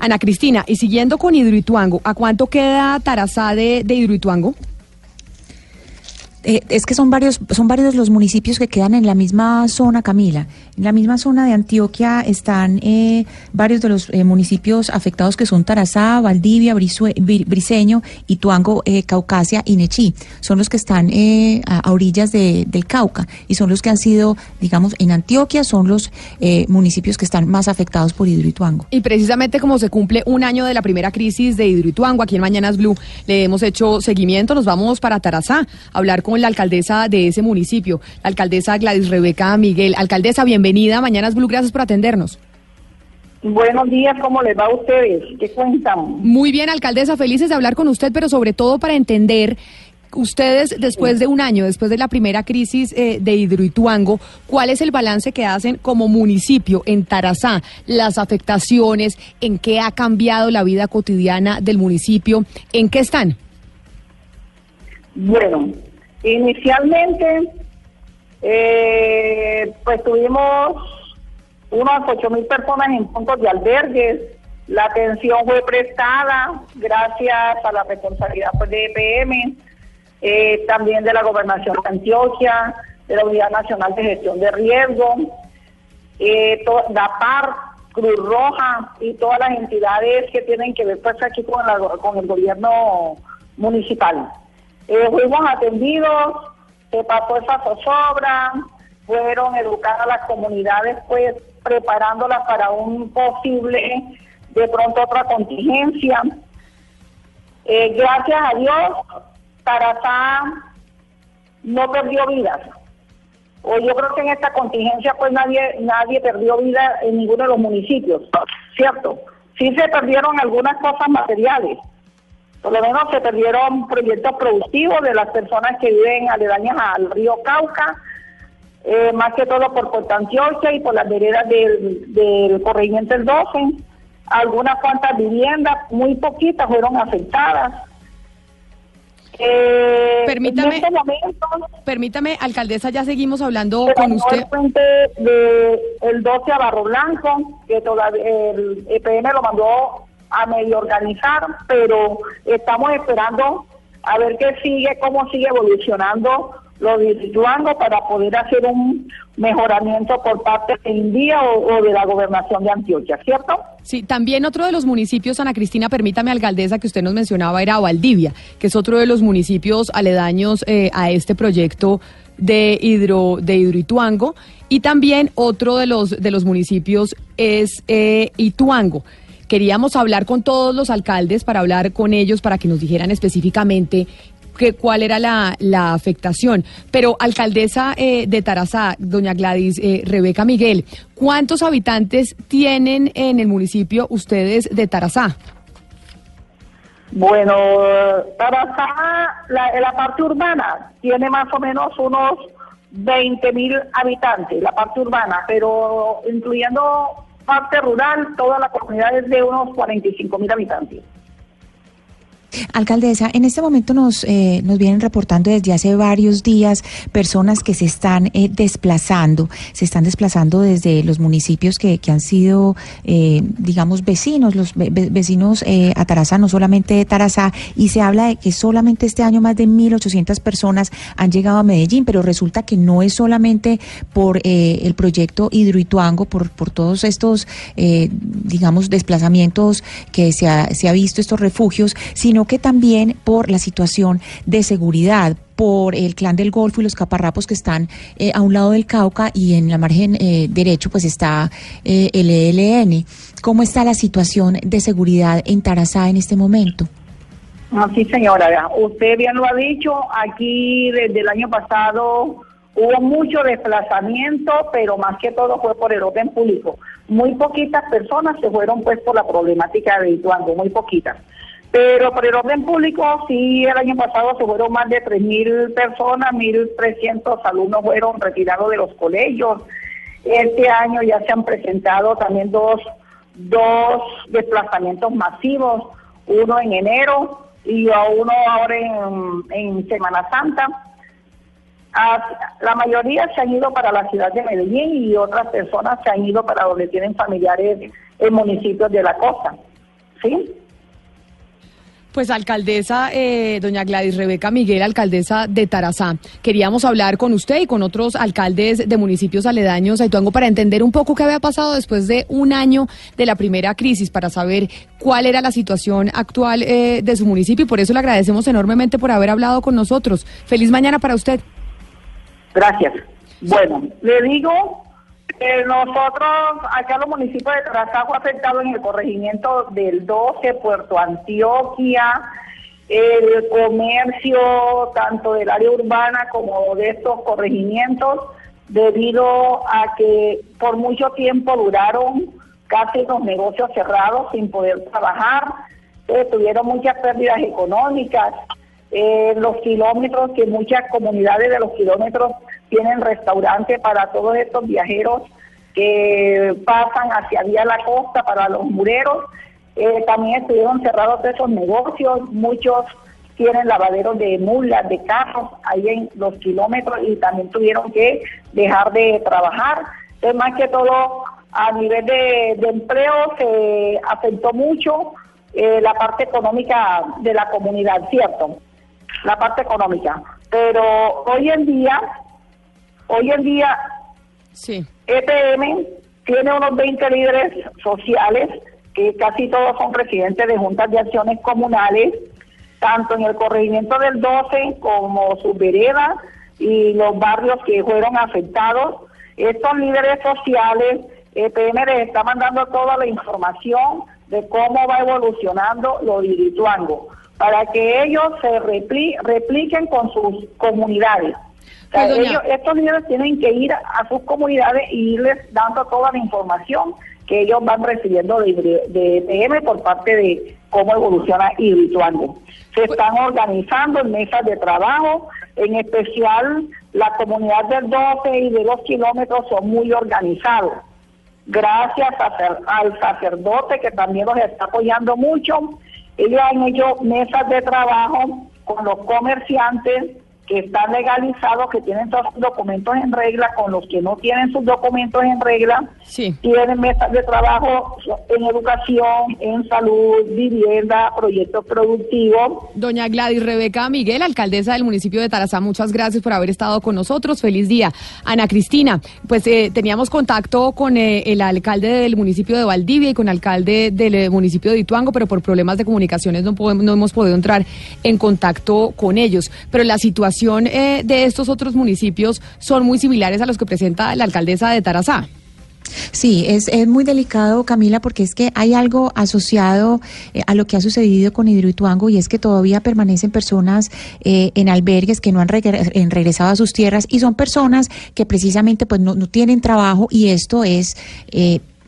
Ana Cristina, y siguiendo con Hidroituango, ¿a cuánto queda Tarazá de, de Hidroituango? Eh, es que son varios, son varios los municipios que quedan en la misma zona, Camila. En la misma zona de Antioquia están eh, varios de los eh, municipios afectados que son Tarazá, Valdivia, Brisue- Bri- Briseño, Ituango, eh, Caucasia y Nechí. Son los que están a, a orillas de- del Cauca y son los que han sido, digamos, en Antioquia son los municipios que están más afectados por Hidroituango. Y precisamente como se cumple un año de la primera crisis de Hidroituango, aquí en Mañanas Blue le hemos hecho seguimiento, nos vamos para Tarazá a hablar con la alcaldesa de ese municipio, la alcaldesa Gladys Rebeca Miguel. Alcaldesa, bienvenida Mañanas Blue, gracias por atendernos. Buenos días, ¿cómo les va a ustedes? ¿Qué cuentan? Muy bien, alcaldesa, felices de hablar con usted, pero sobre todo para entender ustedes después de un año, después de la primera crisis eh, de Hidroituango, ¿cuál es el balance que hacen como municipio en Tarazá? Las afectaciones, en qué ha cambiado la vida cotidiana del municipio, ¿en qué están? Bueno, inicialmente, eh, pues tuvimos unas ocho mil personas en puntos de albergues. La atención fue prestada gracias a la responsabilidad pues, de EPM, eh, también de la Gobernación de Antioquia, de la Unidad Nacional de Gestión de Riesgo, eh, to- DAPAR, Cruz Roja y todas las entidades que tienen que ver pues aquí con, la- con el gobierno municipal. Eh, fuimos atendidos, se pasó esa zozobra, fueron educadas las comunidades pues preparándolas para un posible, de pronto otra contingencia. Eh, gracias a Dios, Tarazá no perdió vidas. O yo creo que en esta contingencia pues nadie nadie perdió vida en ninguno de los municipios, ¿cierto? Sí se perdieron algunas cosas materiales. Por lo menos se perdieron proyectos productivos de las personas que viven aledañas al río Cauca, eh, más que todo por Antioquia y por las veredas del, del corregimiento del 12. Algunas cuantas viviendas, muy poquitas, fueron afectadas. Eh, Permítame- En este momento, Permítame, alcaldesa, ya seguimos hablando con usted. el puente de el 12 a Barro Blanco, que todavía el EPM lo mandó a medio organizar, pero estamos esperando a ver qué sigue, cómo sigue evolucionando lo de Hidroituango para poder hacer un mejoramiento por parte de India o, o de la gobernación de Antioquia, ¿cierto? Sí, también otro de los municipios, Ana Cristina, permítame, alcaldesa, que usted nos mencionaba era Valdivia, que es otro de los municipios aledaños eh, a este proyecto de hidro de Hidroituango y también otro de los de los municipios es eh, Ituango. Queríamos hablar con todos los alcaldes para hablar con ellos para que nos dijeran específicamente que, cuál era la, afectación. Pero, alcaldesa eh, de Tarazá, doña Gladys eh, Rebeca Miguel, ¿cuántos habitantes tienen en el municipio ustedes de Tarazá? Bueno, Tarazá, la, la parte urbana, tiene más o menos unos 20 mil habitantes, la parte urbana, pero incluyendo parte rural, toda la comunidad es de unos 45 mil habitantes. Alcaldesa, en este momento nos, eh, nos vienen reportando desde hace varios días personas que se están eh, desplazando, se están desplazando desde los municipios que, que han sido, eh, digamos, vecinos, los ve- ve- vecinos eh, a Tarazá, no solamente de Tarazá, y se habla de que solamente este año más de 1.800 personas han llegado a Medellín, pero resulta que no es solamente por eh, el proyecto Hidroituango, por, por todos estos, eh, digamos, desplazamientos que se ha, se ha visto, estos refugios, sino que también por la situación de seguridad, por el clan del Golfo y los caparrapos que están eh, a un lado del Cauca y en la margen eh, derecho pues está eh, el ELN. ¿Cómo está la situación de seguridad en Tarazá en este momento? Así, señora, vea, usted bien lo ha dicho, aquí desde el año pasado Hubo mucho desplazamiento, pero más que todo fue por el orden público. Muy poquitas personas se fueron pues por la problemática de Ituango, muy poquitas. Pero por el orden público, sí, el año pasado se fueron más de 3.000 personas, 1.300 alumnos fueron retirados de los colegios. Este año ya se han presentado también dos, dos desplazamientos masivos, uno en enero y uno ahora en, en Semana Santa. La mayoría se han ido para la ciudad de Medellín y otras personas se han ido para donde tienen familiares en municipios de la costa. ¿Sí? Pues alcaldesa, eh, doña Gladys Rebeca Miguel, alcaldesa de Tarazá, queríamos hablar con usted y con otros alcaldes de municipios aledaños a Ituango para entender un poco qué había pasado después de un año de la primera crisis, para saber cuál era la situación actual eh, de su municipio y por eso le agradecemos enormemente por haber hablado con nosotros. Feliz mañana para usted. Gracias. Bueno, le digo eh, nosotros, acá los municipios de Tarazá fue afectado en el corregimiento del 12, Puerto Antioquia, el comercio tanto del área urbana como de estos corregimientos, debido a que por mucho tiempo duraron casi los negocios cerrados sin poder trabajar, eh, tuvieron muchas pérdidas económicas, eh, los kilómetros, que muchas comunidades de los kilómetros tienen restaurante para todos estos viajeros que pasan hacia vía la costa para los mureros. Eh, también estuvieron cerrados esos negocios, muchos tienen lavaderos de mulas, de carros ahí en los kilómetros y también tuvieron que dejar de trabajar. Entonces, más que todo, a nivel de, empleo se afectó mucho eh, la parte económica de la comunidad, ¿cierto? La parte económica. Pero hoy en día Hoy en día, sí. EPM tiene unos 20 líderes sociales, que casi todos son presidentes de juntas de acciones comunales, tanto en el corregimiento del 12 como sus veredas y los barrios que fueron afectados. Estos líderes sociales, EPM les está mandando toda la información de cómo va evolucionando lo de para que ellos se repliquen con sus comunidades estos líderes tienen que ir a, sus comunidades y irles dando toda la información que ellos van recibiendo de, de PM por parte de cómo evoluciona Hidroituango. Se pues están organizando en mesas de trabajo, en especial la comunidad del 12 y de los kilómetros son muy organizados. Gracias al sacerdote que también los está apoyando mucho, ellos han hecho mesas de trabajo con los comerciantes, que están legalizados, que tienen todos sus documentos en regla, con los que no tienen sus documentos en regla, tienen mesas de trabajo en educación, en salud, vivienda, proyectos productivos. Doña Gladys Rebeca Miguel, alcaldesa del municipio de Tarazá, muchas gracias por haber estado con nosotros. Feliz día. Ana Cristina, pues eh, teníamos contacto con eh, el alcalde del municipio de Valdivia y con el alcalde del eh, municipio de Ituango, pero por problemas de comunicaciones no, podemos, no hemos podido entrar en contacto con ellos. Pero la situación eh, de estos otros municipios son muy similares a los que presenta la alcaldesa de Tarazá. Sí, es, es muy delicado, Camila, porque es que hay algo asociado eh, a lo que ha sucedido con Hidroituango y es que todavía permanecen personas eh, en albergues que no han regresado a sus tierras y son personas que precisamente pues no, no tienen trabajo y esto es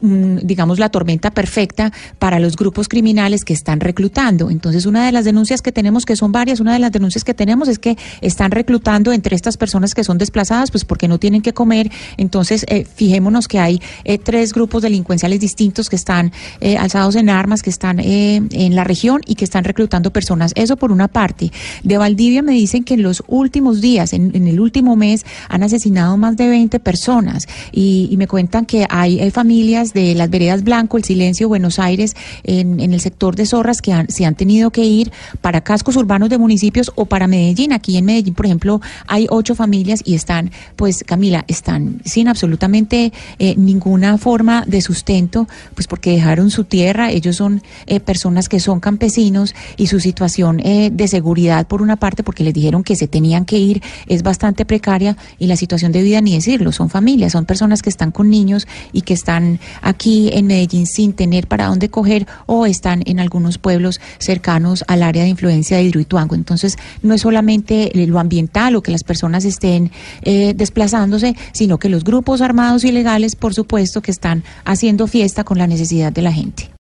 digamos, la tormenta perfecta para los grupos criminales que están reclutando. Entonces, una de las denuncias que tenemos, que son varias, una de las denuncias que tenemos es que están reclutando entre estas personas que son desplazadas, pues porque no tienen que comer. Entonces, eh, fijémonos que hay eh, tres grupos delincuenciales distintos que están eh, alzados en armas, que están en la región y que están reclutando personas. Eso por una parte. De Valdivia me dicen que en los últimos días, en, el último mes, han asesinado más de 20 personas y, y me cuentan que hay familias de las veredas Blanco, el Silencio, Buenos Aires, en, el sector de Zorras, que se han tenido que ir para cascos urbanos de municipios o para Medellín. Aquí en Medellín, por ejemplo, hay ocho familias y están, pues Camila, están sin absolutamente eh, ninguna forma de sustento, pues porque dejaron su tierra, ellos son eh, personas que son campesinos y su situación eh, de seguridad, por una parte, porque les dijeron que se tenían que ir, es bastante precaria y la situación de vida, ni decirlo, son familias, son personas que están con niños y que están aquí en Medellín sin tener para dónde coger o están en algunos pueblos cercanos al área de influencia de Hidroituango. Entonces, no es solamente lo ambiental o que las personas estén eh, desplazándose, sino que los grupos armados ilegales, por supuesto, que están haciendo fiesta con la necesidad de la gente.